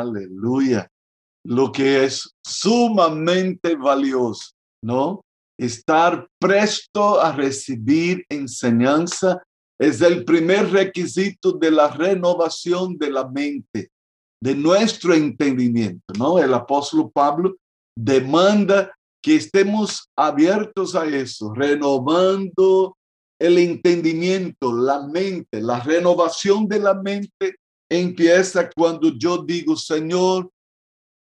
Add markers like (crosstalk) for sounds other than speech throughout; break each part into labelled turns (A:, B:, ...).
A: Aleluya. Lo que es sumamente valioso, ¿no? Estar presto a recibir enseñanza es el primer requisito de la renovación de la mente, de nuestro entendimiento, ¿no? El apóstol Pablo demanda que estemos abiertos a eso, renovando el entendimiento, la mente, la renovación de la mente empieza cuando yo digo, Señor,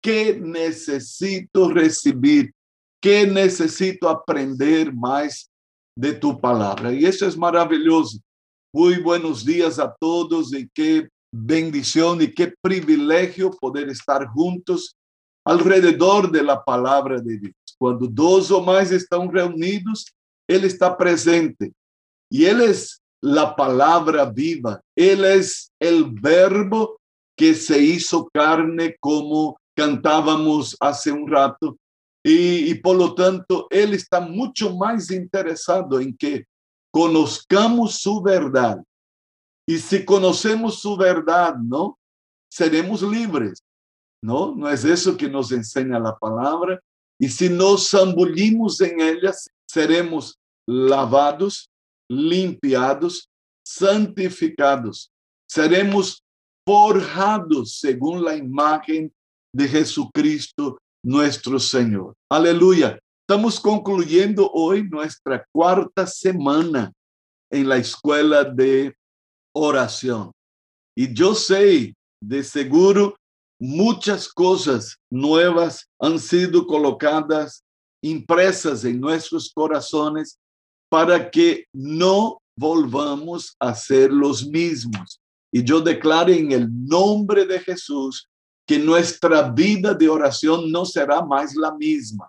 A: ¿qué necesito recibir? ¿Qué necesito aprender más de tu palabra? Y eso es maravilloso. Muy buenos días a todos y qué bendición y qué privilegio poder estar juntos alrededor de la palabra de Dios. Cuando dos o más están reunidos, Él está presente y Él es la palabra viva. Él es el verbo que se hizo carne como cantábamos hace un rato. Y, por lo tanto, Él está mucho más interesado en que conozcamos su verdad. Y si conocemos su verdad, ¿no? Seremos libres, ¿no? No es eso que nos enseña la palabra. Y si nos zambullimos en ellas, seremos lavados, limpiados, santificados. Seremos forjados según la imagen de Jesucristo, nuestro Señor. Aleluya. Estamos concluyendo hoy nuestra cuarta semana en la escuela de oración. Y yo sé, de seguro, muchas cosas nuevas han sido colocadas, impresas en nuestros corazones para que no volvamos a ser los mismos. Y yo declaro en el nombre de Jesús que nuestra vida de oración no será más la misma.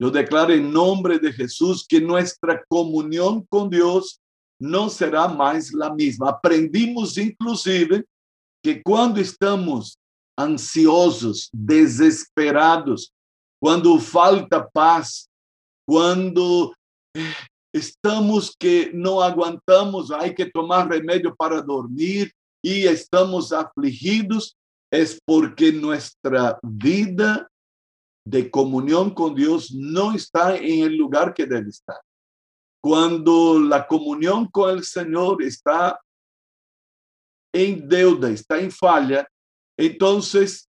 A: Yo declaro en nombre de Jesús que nuestra comunión con Dios no será más la misma. Aprendimos inclusive que cuando estamos ansiosos, desesperados, cuando falta paz, cuando estamos que no aguantamos, hay que tomar remedio para dormir y estamos afligidos, es porque nuestra vida de comunión con Dios no está en el lugar que debe estar. Cuando la comunión con el Señor está en deuda, está en falla, entonces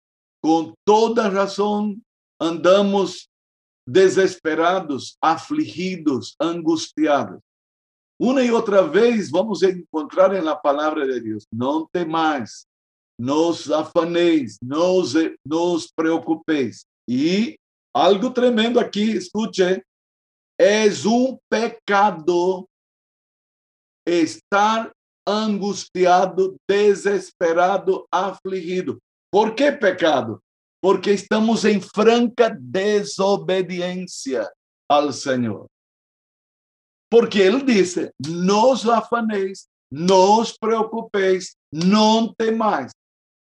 A: con toda razón andamos desesperados, afligidos, angustiados. Una y otra vez vamos encontrar en la palabra de Dios, no temáis, no os afanéis, no os, no os preocupéis. E algo tremendo aqui, escute, é um pecado estar angustiado, desesperado, afligido. Por que pecado? Porque estamos em franca desobediência ao Senhor. Porque ele disse: Não os afaneis, não os preocupeis, não temais.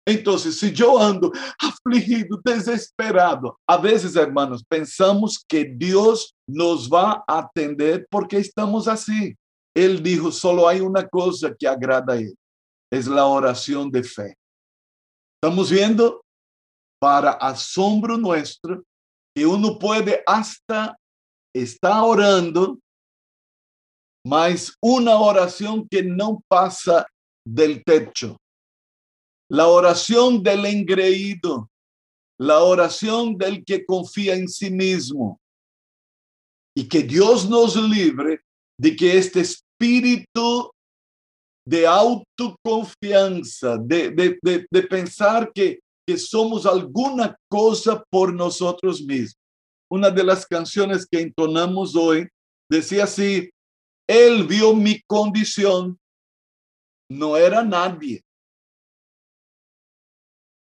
A: Entonces, si yo ando afligido, desesperado, a veces, hermanos, pensamos que Dios nos va a atender porque estamos así. Él dijo, solo hay una cosa que agrada a Él, es la oración de fe. Estamos viendo, para asombro nuestro, que uno puede hasta estar orando, mas una oración que no pasa del techo la oración del engreído, la oración del que confía en sí mismo. Y que Dios nos libre de que este espíritu de autoconfianza, de, de, de, de pensar que, que somos alguna cosa por nosotros mismos. Una de las canciones que entonamos hoy decía así, Él vio mi condición, no era nadie.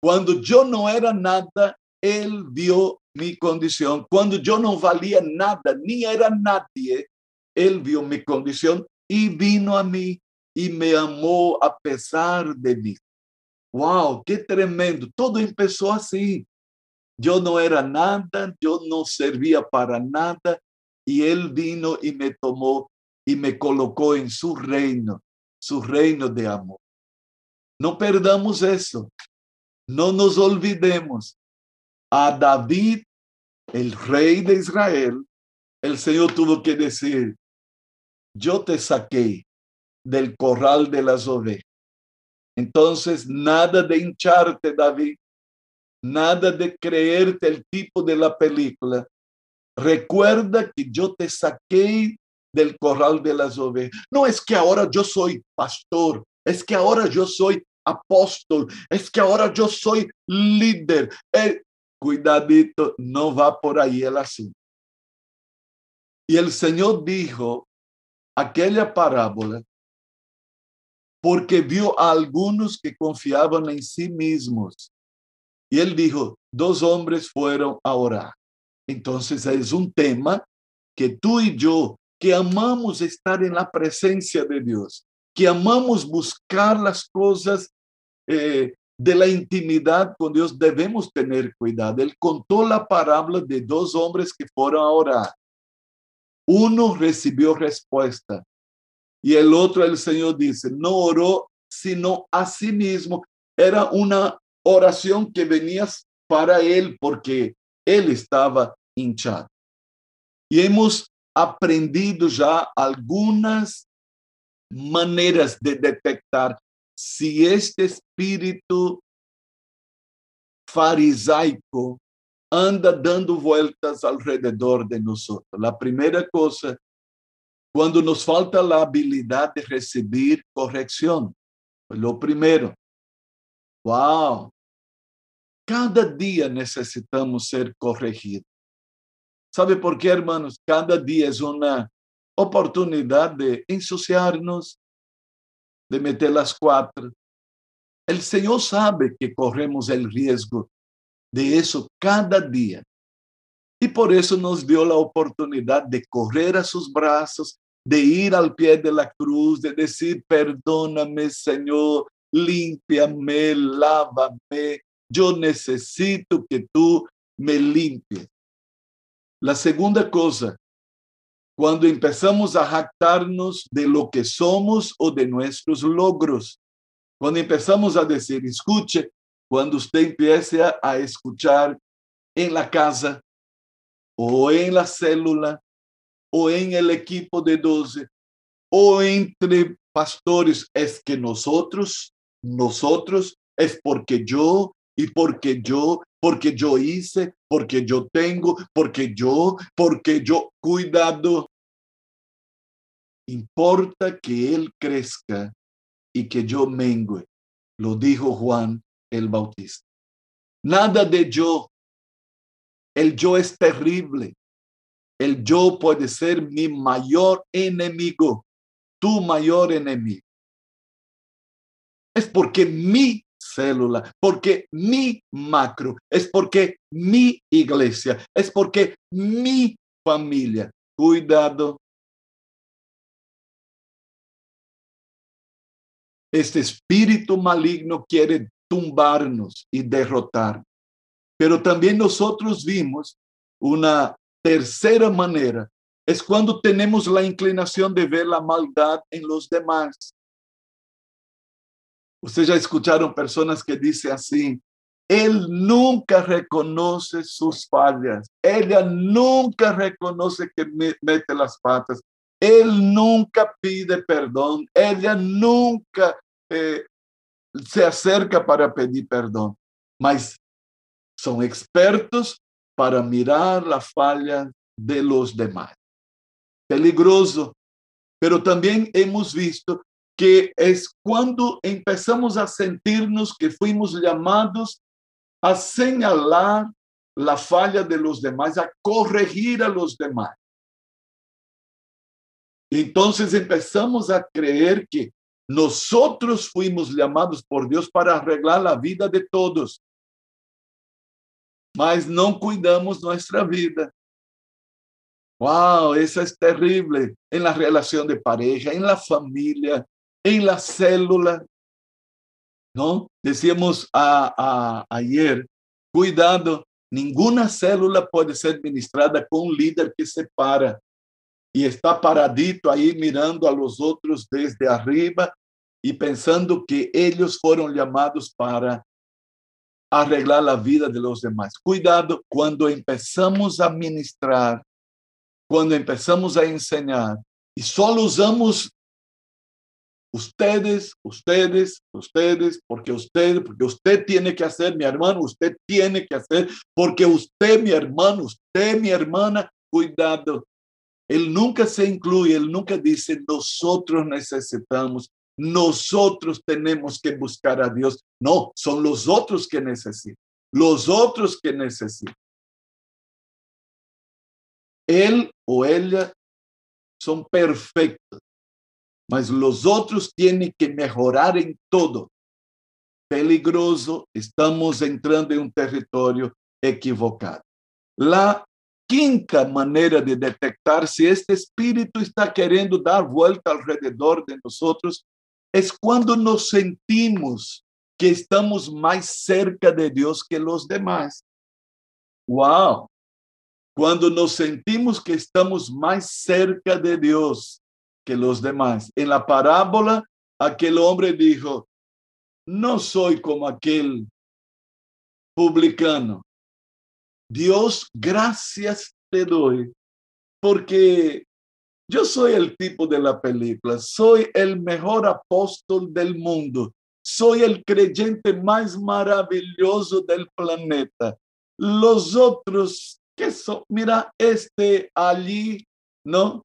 A: Cuando yo no era nada, Él vio mi condición. Cuando yo no valía nada, ni era nadie, Él vio mi condición y vino a mí y me amó a pesar de mí. ¡Wow! ¡Qué tremendo! Todo empezó así. Yo no era nada, yo no servía para nada y Él vino y me tomó y me colocó en su reino, su reino de amor. No perdamos eso. no nos olvidemos, a David, el rey de Israel, el Señor tuvo que decir, yo te saqué del corral de las ovejas. Entonces, nada de hincharte, David, nada de creerte el tipo de la película. Recuerda que yo te saqué del corral de las ovejas. No es que ahora yo soy pastor, es que ahora yo soy apóstol, es que ahora yo soy líder. Eh, cuidadito, no va por ahí el asunto. Y el Señor dijo aquella parábola porque vio a algunos que confiaban en sí mismos. Y él dijo, dos hombres fueron a orar. Entonces es un tema que tú y yo, que amamos estar en la presencia de Dios, que amamos buscar las cosas eh, de la intimidad con Dios, debemos tener cuidado. Él contó la parábola de dos hombres que fueron a orar. Uno recibió respuesta y el otro, el Señor dice, no oró sino a sí mismo. Era una oración que venía para él porque él estaba hinchado. Y hemos aprendido ya algunas maneras de detectar si este espíritu farisaico anda dando vueltas alrededor de nosotros. La primera cosa, cuando nos falta la habilidad de recibir corrección. Lo primero, wow, cada día necesitamos ser corregidos. ¿Sabe por qué, hermanos? Cada día es una oportunidad de ensuciarnos, de meter las cuatro. El Señor sabe que corremos el riesgo de eso cada día. Y por eso nos dio la oportunidad de correr a sus brazos, de ir al pie de la cruz, de decir, perdóname, Señor, límpiame, lávame. Yo necesito que tú me limpies. La segunda cosa, cuando empezamos a jactarnos de lo que somos o de nuestros logros, cuando empezamos a decir, escuche, cuando usted empiece a escuchar en la casa o en la célula o en el equipo de 12 o entre pastores, es que nosotros, nosotros, es porque yo y porque yo, porque yo hice, porque yo tengo, porque yo, porque yo, cuidado. Importa que Él crezca y que yo mengue, lo dijo Juan el Bautista. Nada de yo. El yo es terrible. El yo puede ser mi mayor enemigo, tu mayor enemigo. Es porque mi célula, porque mi macro, es porque mi iglesia, es porque mi familia. Cuidado. Este espíritu maligno quiere tumbarnos y derrotar. Pero también nosotros vimos una tercera manera, es cuando tenemos la inclinación de ver la maldad en los demás. Ustedes ya escucharon personas que dicen así, él nunca reconoce sus fallas, ella nunca reconoce que mete las patas, él nunca pide perdón, ella nunca eh, se acerca para pedir perdón, mas son expertos para mirar la falla de los demás. Peligroso, pero también hemos visto que es cuando empezamos a sentirnos que fuimos llamados a señalar la falla de los demás, a corregir a los demás. Entonces empezamos a creer que nosotros fuimos llamados por Dios para arreglar la vida de todos, mas não cuidamos nuestra vida. Wow, eso es terrible en la relación de pareja, en la familia, en la célula. ¿No? Decíamos a, a, ayer, cuidado, ninguna célula puede ser ministrada con un líder que se para e está paradito aí mirando a los outros desde arriba e pensando que eles foram chamados para arreglar la vida de los demás. Cuidado cuando empezamos a ministrar, cuando empezamos a enseñar y solo usamos ustedes, ustedes, ustedes, porque usted, porque usted tiene que hacer, mi hermano, usted tiene que hacer, porque usted, mi hermano, usted, mi hermana, cuidado. Él nunca se incluye, él nunca dice, nosotros necesitamos, nosotros tenemos que buscar a Dios. No, son los otros que necesitan, los otros que necesitan. Él o ella son perfectos, mas los otros tienen que mejorar en todo. Peligroso, estamos entrando en un territorio equivocado. La quinta manera de detectar si este espíritu está queriendo dar vuelta alrededor de nosotros es cuando nos sentimos que estamos más cerca de Dios que los demás. Wow. Cuando nos sentimos que estamos más cerca de Dios que los demás. En la parábola, aquel hombre dijo, no soy como aquel publicano. Dios, gracias te doy, porque yo soy el tipo de la película, soy el mejor apóstol del mundo, soy el creyente más maravilloso del planeta. Los otros, que son, mira, este allí, ¿no?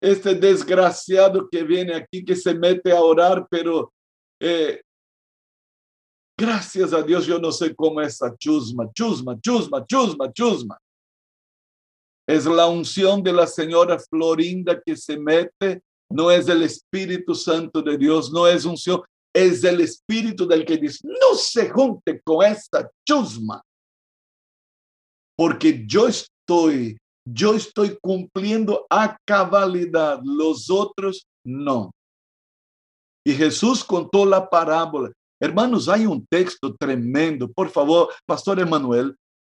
A: este desgraciado que viene aquí, que se mete a orar, pero eh, gracias a Dios yo no sé cómo esa chusma, chusma, chusma, chusma, chusma. Es la unción de la señora Florinda que se mete, no es el Espíritu Santo de Dios, no es unción, es el Espíritu del que dice, no se junte con esta chusma, porque yo estoy yo estoy cumpliendo a cabalidad, los otros no. Y Jesús contó la parábola. Hermanos, hay un texto tremendo. Por favor, Pastor Emanuel,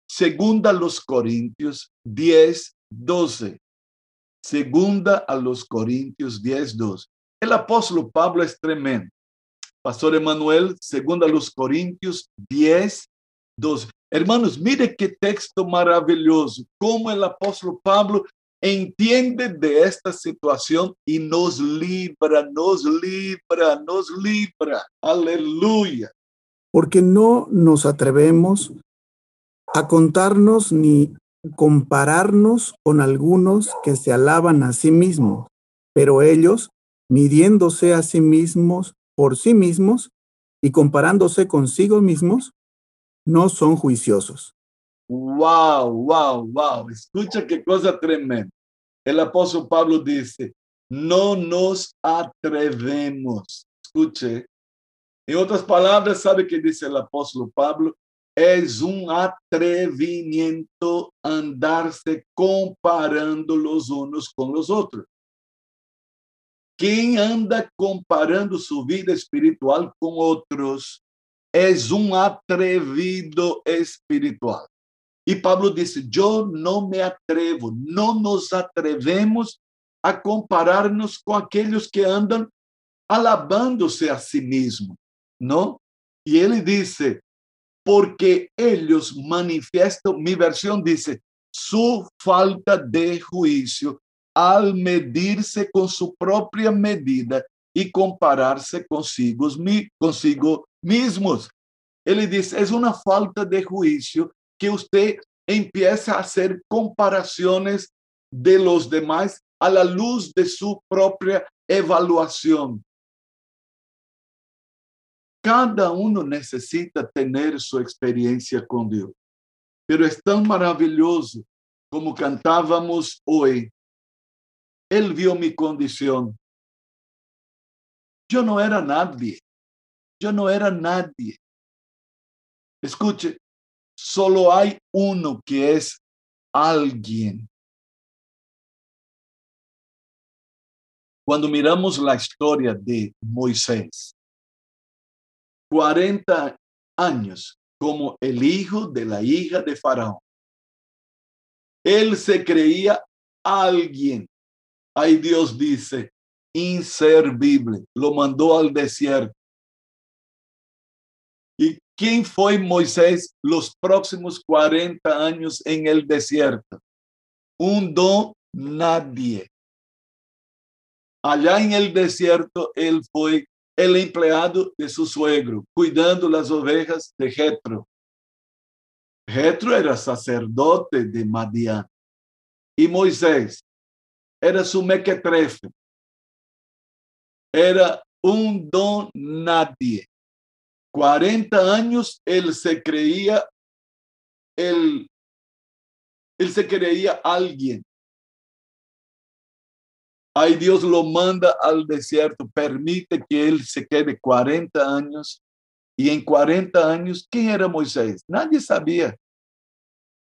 A: segunda a los Corintios 10, 12. Segunda a los Corintios 10, 12. El apóstol Pablo es tremendo. Pastor Emanuel, segunda a los Corintios 10, 12. Hermanos, mire qué texto maravilloso, cómo el apóstol Pablo entiende de esta situación y nos libra, nos libra, nos libra. Aleluya.
B: Porque no nos atrevemos a contarnos ni compararnos con algunos que se alaban a sí mismos, pero ellos, midiéndose a sí mismos por sí mismos y comparándose consigo mismos, no son juiciosos.
A: Wow, wow, wow. Escucha qué cosa tremenda. El apóstol Pablo dice, no nos atrevemos. Escuche. En otras palabras, ¿sabe qué dice el apóstol Pablo? Es un atrevimiento andarse comparando los unos con los otros. Quem anda comparando su vida espiritual con otros és um atrevido espiritual. E Pablo disse: Eu não me atrevo, não nos atrevemos a comparar-nos com aqueles que andam alabando-se a si mesmo, não? E ele disse: porque eles manifestam, minha versão disse, sua falta de juízo al medir-se com sua própria medida e comparar-se consigo, consigo mesmos. Ele diz: é uma falta de juízo que você empieza a hacer comparações de los demás a la luz de sua própria evaluação. Cada um necessita ter sua experiência com Deus. Pero é tão maravilhoso como cantávamos hoje. Ele viu minha condição. Eu não era nadie. Yo no era nadie. Escuche, solo hay uno que es alguien. Cuando miramos la historia de Moisés, 40 años como el hijo de la hija de Faraón, él se creía alguien. Ahí Dios dice, inservible, lo mandó al desierto ¿Quién fue Moisés los próximos 40 años en el desierto? Un don nadie. Allá en el desierto, él fue el empleado de su suegro, cuidando las ovejas de Jetro. Jetro era sacerdote de Madián. Y Moisés era su mequetrefe. Era un don nadie. 40 años él se creía, él, él se creía alguien. Ahí Dios lo manda al desierto, permite que él se quede 40 años. Y en 40 años, ¿quién era Moisés? Nadie sabía.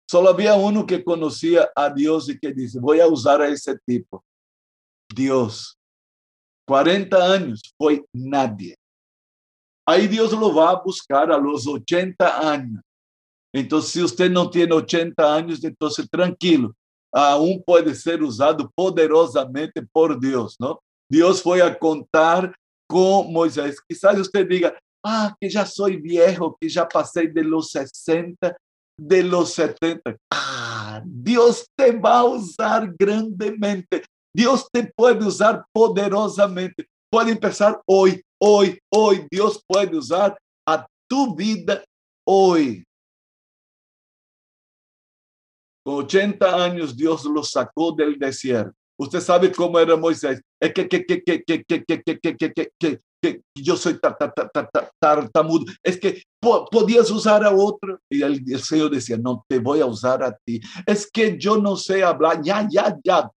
A: Solo había uno que conocía a Dios y que dice, voy a usar a ese tipo. Dios. 40 años fue nadie. Ahí Dios lo va a buscar a los 80 años. Entonces, si usted no tiene 80 años, entonces tranquilo, a um pode ser usado poderosamente por Deus, não? Deus foi a contar com Moisés. Quizás você diga, ah, que já sou viejo, que já passei de los 60, de los 70. Ah, Deus te vai usar grandemente. Deus te pode usar poderosamente. Pode pensar, hoje, hoje, hoje. Deus pode usar a tua vida hoje. Con 80 años Dios lo sacó del desierto. Usted sabe cómo era Moisés. Es que, que, que, que, que, que, que, que, que, que, que, que yo soy tartamudo. Es que podías usar a otro. Y el, el Señor decía, no, te voy a usar a ti. Es que yo no sé hablar. Ya, ya, ya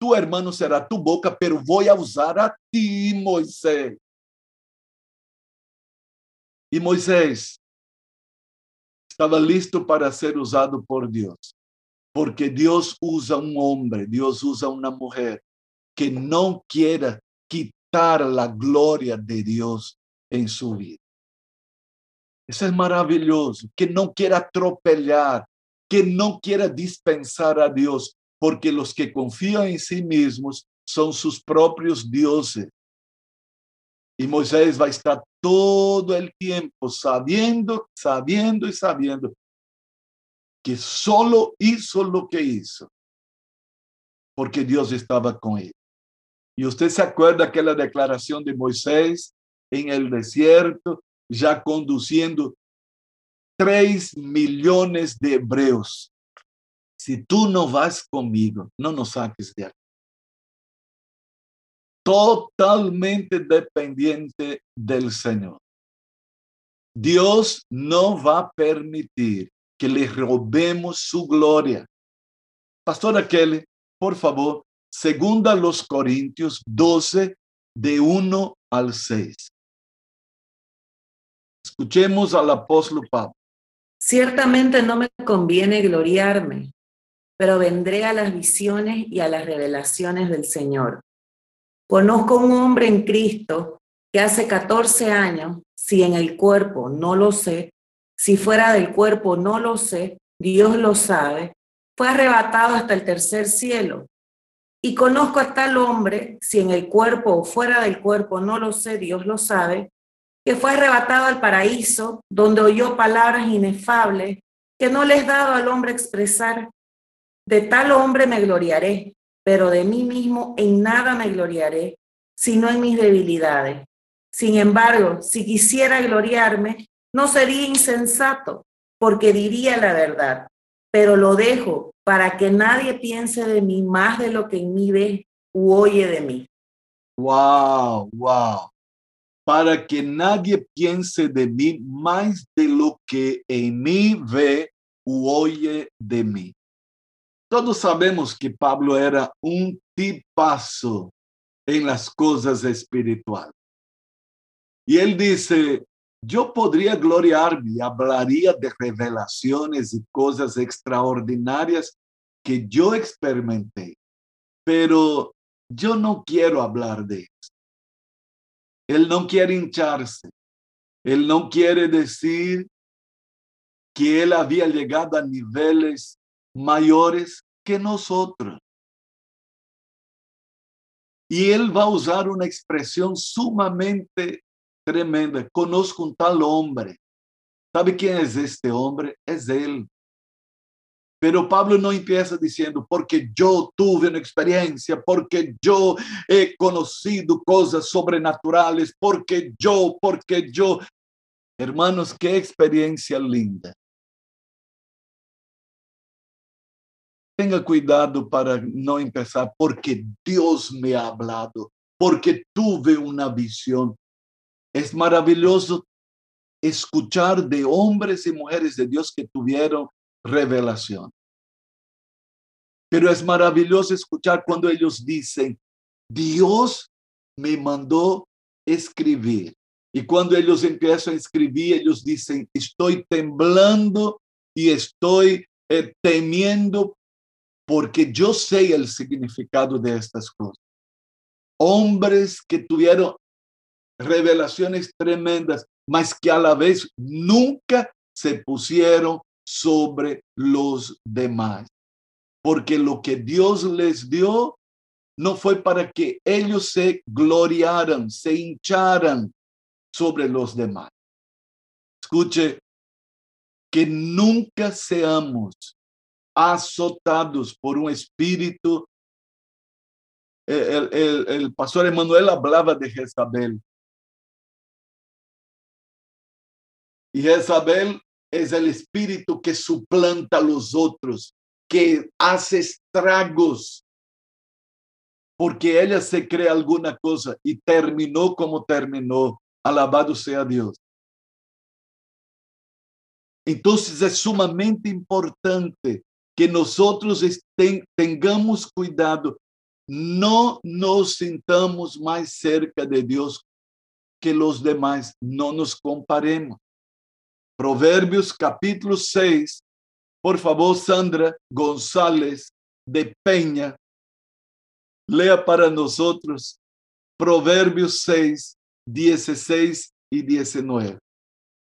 A: tu hermano será tu boca, pero voy a usar a ti, Moisés. Y Moisés estaba listo para ser usado por Dios, porque Dios usa un hombre, Dios usa una mujer que no quiera quitar la gloria de Dios en su vida. Eso es maravilloso, que no quiera atropellar, que no quiera dispensar a Dios, porque los que confían en sí mismos son sus propios dioses. Y Moisés va a estar todo el tiempo sabiendo, sabiendo y sabiendo que solo hizo lo que hizo, porque Dios estaba con él. Y usted se acuerda aquella declaración de Moisés en el desierto, ya conduciendo tres millones de hebreos si tú no vas conmigo, no nos saques de aquí. Totalmente dependiente del Señor. Dios no va a permitir que le robemos su gloria. Pastora Kelly, por favor, segunda los Corintios 12, de 1 al 6. Escuchemos al apóstol Pablo.
C: Ciertamente no me conviene gloriarme pero vendré a las visiones y a las revelaciones del Señor. Conozco un hombre en Cristo que hace 14 años, si en el cuerpo no lo sé, si fuera del cuerpo no lo sé, Dios lo sabe, fue arrebatado hasta el tercer cielo. Y conozco a tal hombre, si en el cuerpo o fuera del cuerpo no lo sé, Dios lo sabe, que fue arrebatado al paraíso, donde oyó palabras inefables que no les dado al hombre expresar. De tal hombre me gloriaré, pero de mí mismo en nada me gloriaré, sino en mis debilidades. Sin embargo, si quisiera gloriarme, no sería insensato, porque diría la verdad, pero lo dejo para que nadie piense de mí más de lo que en mí ve u oye de mí.
A: Wow, wow. Para que nadie piense de mí más de lo que en mí ve u oye de mí. Todos sabemos que Pablo era um tipazo em las coisas espirituais. E ele disse: yo podría gloriarme y hablaría de revelaciones y cosas extraordinarias que yo experimenté, pero yo no quiero hablar de eso. Él no quiere hincharse. Él no quiere decir que él había llegado a niveles mayores que nosotros. Y él va a usar una expresión sumamente tremenda. Conozco un tal hombre. ¿Sabe quién es este hombre? Es él. Pero Pablo no empieza diciendo, porque yo tuve una experiencia, porque yo he conocido cosas sobrenaturales, porque yo, porque yo. Hermanos, qué experiencia linda. Tenga cuidado para no empezar, porque Dios me ha hablado, porque tuve una visión. Es maravilloso escuchar de hombres y mujeres de Dios que tuvieron revelación. Pero es maravilloso escuchar cuando ellos dicen, Dios me mandó escribir. Y cuando ellos empiezan a escribir, ellos dicen, estoy temblando y estoy eh, temiendo porque yo sé el significado de estas cosas. Hombres que tuvieron revelaciones tremendas, mas que a la vez nunca se pusieron sobre los demás. Porque lo que Dios les dio no fue para que ellos se gloriaran, se hincharan sobre los demás. Escuche, que nunca seamos azotados por un espíritu. El, pastor Emanuel hablaba de Jezabel. Jezabel es el espíritu que suplanta a los otros, que hace estragos, porque ella se cree alguna cosa y terminó como terminó. Alabado sea Dios. Entonces es sumamente importante que nosotros tengamos cuidado, no nos sintamos más cerca de Dios que los demás, no nos comparemos. Proverbios capítulo 6. Por favor, Sandra González de Peña, lea para nosotros Proverbios 6, 16 y 19.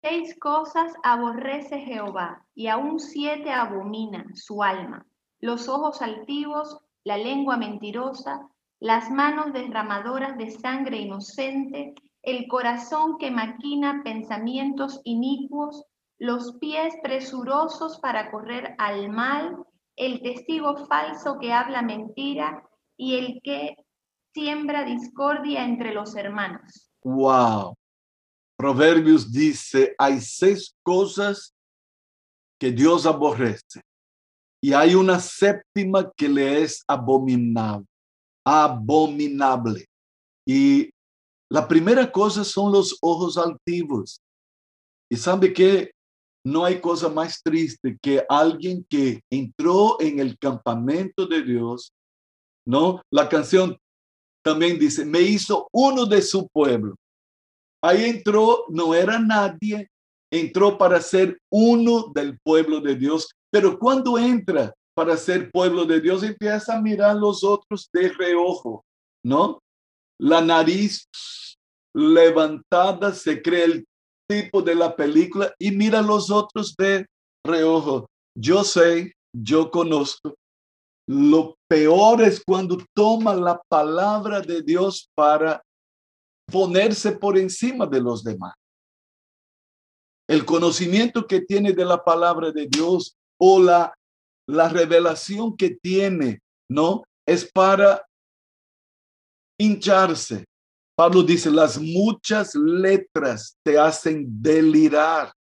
D: Seis cosas aborrece Jehová, y aún siete abomina su alma. Los ojos altivos, la lengua mentirosa, las manos derramadoras de sangre inocente, el corazón que maquina pensamientos inicuos, los pies presurosos para correr al mal, el testigo falso que habla mentira y el que siembra discordia entre los hermanos.
A: Wow. Proverbios dice, hay seis cosas que Dios aborrece y hay una séptima que le es abominable, abominable. Y la primera cosa son los ojos altivos. Y sabe que no hay cosa más triste que alguien que entró en el campamento de Dios, ¿no? La canción también dice, me hizo uno de su pueblo. Ahí entró, no era nadie, entró para ser uno del pueblo de Dios, pero cuando entra para ser pueblo de Dios, empieza a mirar los otros de reojo, ¿no? La nariz levantada, se cree el tipo de la película y mira los otros de reojo. Yo sé, yo conozco. Lo peor es cuando toma la palabra de Dios para ponerse por encima de los demás. El conocimiento que tiene de la palabra de Dios o la, la revelación que tiene, ¿no? Es para hincharse, Pablo dice, las muchas letras te hacen delirar.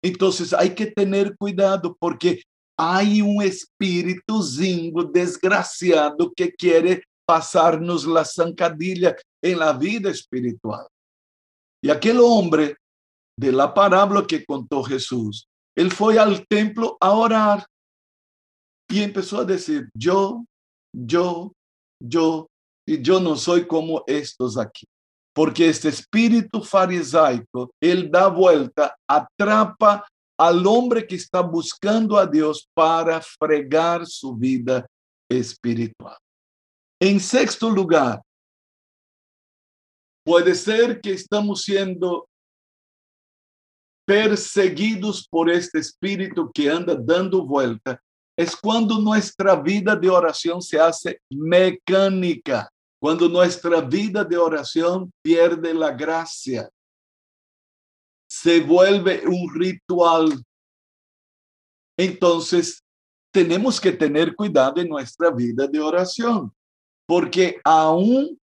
A: Entonces hay que tener cuidado porque hay un espíritu zingo desgraciado que quiere pasarnos la zancadilla en la vida espiritual. Y aquel hombre de la parábola que contó Jesús, él fue al templo a orar y empezó a decir, yo, yo, yo, y yo no soy como estos aquí. Porque este espíritu farisaico, él da vuelta, atrapa al hombre que está buscando a Dios para fregar su vida espiritual. En sexto lugar, puede ser que estamos siendo perseguidos por este espíritu que anda dando vuelta. Es cuando nuestra vida de oración se hace mecánica. Cuando nuestra vida de oración pierde la gracia. se vuelve un ritual. Entonces, tenemos que tener cuidado en nuestra vida de oración, porque aún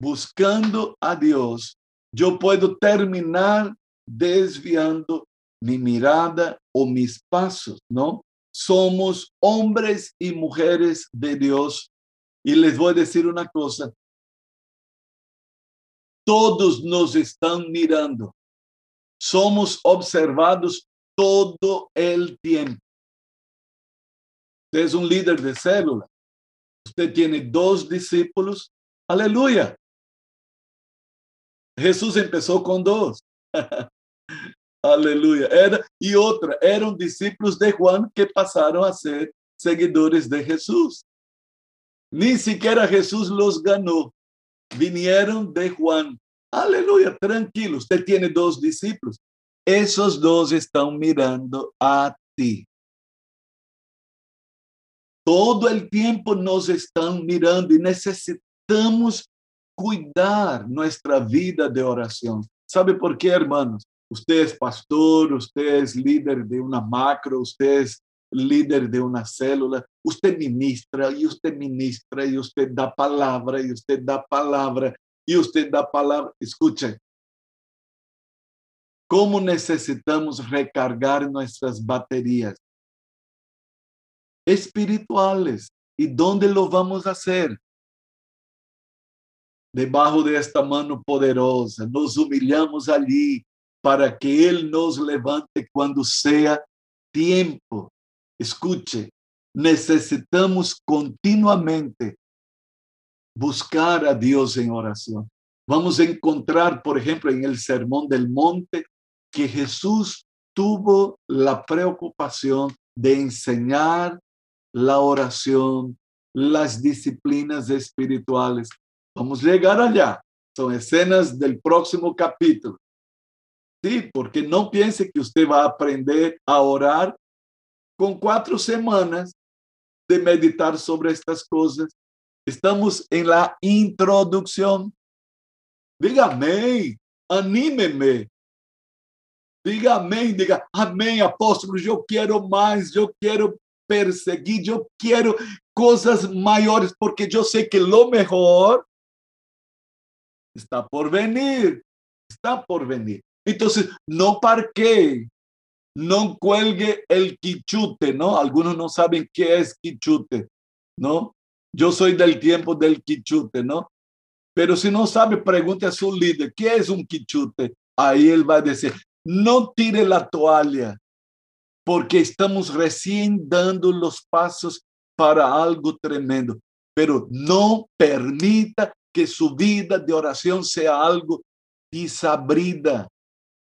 A: buscando a Dios, yo puedo terminar desviando mi mirada o mis pasos, ¿no? Somos hombres y mujeres de Dios. Y les voy a decir una cosa, todos nos están mirando. Somos observados todo el tiempo. Usted es un líder de célula. Usted tiene dos discípulos. Aleluya. Jesús empezó con dos. (laughs) Aleluya. Era, y otra, eran discípulos de Juan que pasaron a ser seguidores de Jesús. Ni siquiera Jesús los ganó. Vinieron de Juan. Aleluya, tranquilo. Usted tiene dos discípulos. Esos dos están mirando a ti. Todo el tiempo nos están mirando y necesitamos cuidar nuestra vida de oración. ¿Sabe por qué, hermanos? Usted es pastor, usted es líder de una macro, usted es líder de una célula, usted ministra y usted ministra y usted da palabra y usted da palabra y usted da palabra. Escuche, ¿cómo necesitamos recargar nuestras baterías espirituales? ¿Y dónde lo vamos a hacer? Debajo de esta mano poderosa, nos humillamos allí para que Él nos levante cuando sea tiempo. Escuche, necesitamos continuamente buscar a Dios en oración. Vamos a encontrar, por ejemplo, en el Sermón del Monte, que Jesús tuvo la preocupación de enseñar la oración, las disciplinas espirituales. Vamos a llegar allá. Son escenas del próximo capítulo. Sí, porque no piense que usted va a aprender a orar con cuatro semanas de meditar sobre estas cosas. Estamos en la introducción. Diga amén, anímeme. Diga amén, diga amém, apóstolo. Eu quero mais, eu quero perseguir, eu quero coisas maiores, porque eu sei que lo mejor está por venir. Está por venir. Entonces, no parquee, no cuelgue el quichute, ¿no? Algunos no saben qué es quichute, ¿no? Yo soy del tiempo del quichute, ¿no? Pero si no sabe, pregunte a su líder, ¿qué es un quichute? Ahí él va a decir, no tire la toalla, porque estamos recién dando los pasos para algo tremendo, pero no permita que su vida de oración sea algo desabrida,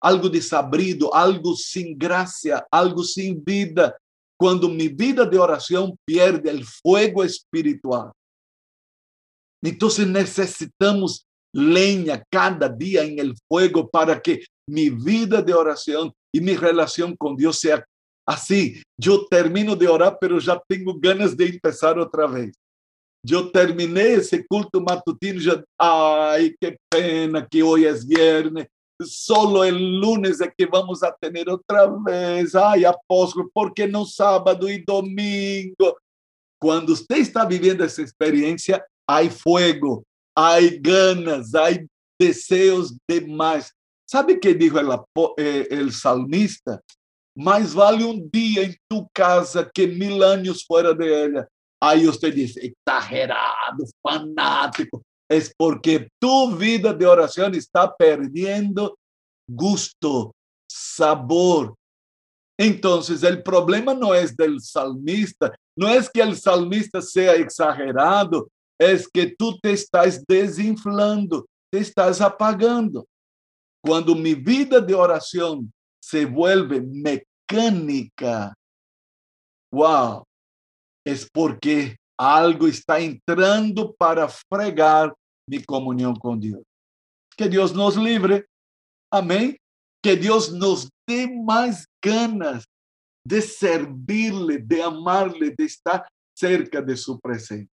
A: algo desabrido, algo sem graça, algo sem vida. Quando minha vida de oração perde o fogo espiritual. Então, necessitamos lenha cada dia em el fuego para que minha vida de oração e minha relação com Deus seja assim. Eu termino de orar, pero já tenho ganas de começar outra vez. Eu terminei esse culto matutino, já, ai, que pena que hoje é viernes, solo el lunes es que vamos a tener otra vez. Ay, apóstol, ¿por qué no sábado y domingo? Cuando usted está viviendo esa experiencia, hay fuego, hay ganas, hay deseos de más. ¿Sabe qué dijo el, eh, el salmista? Mais vale um dia em tu casa que mil anos fora de ella. Aí você diz, exagerado, fanático es porque tu vida de oración está perdiendo gusto, sabor. Entonces, el problema no es del salmista, no es que el salmista sea exagerado, es que tú te estás desinflando, te estás apagando. Cuando mi vida de oración se vuelve mecánica, wow, es porque algo está entrando para fregar mi comunión con Dios. Que Dios nos libre. Amén. Que Dios nos dé más ganas de servirle, de amarle, de estar cerca de su presencia.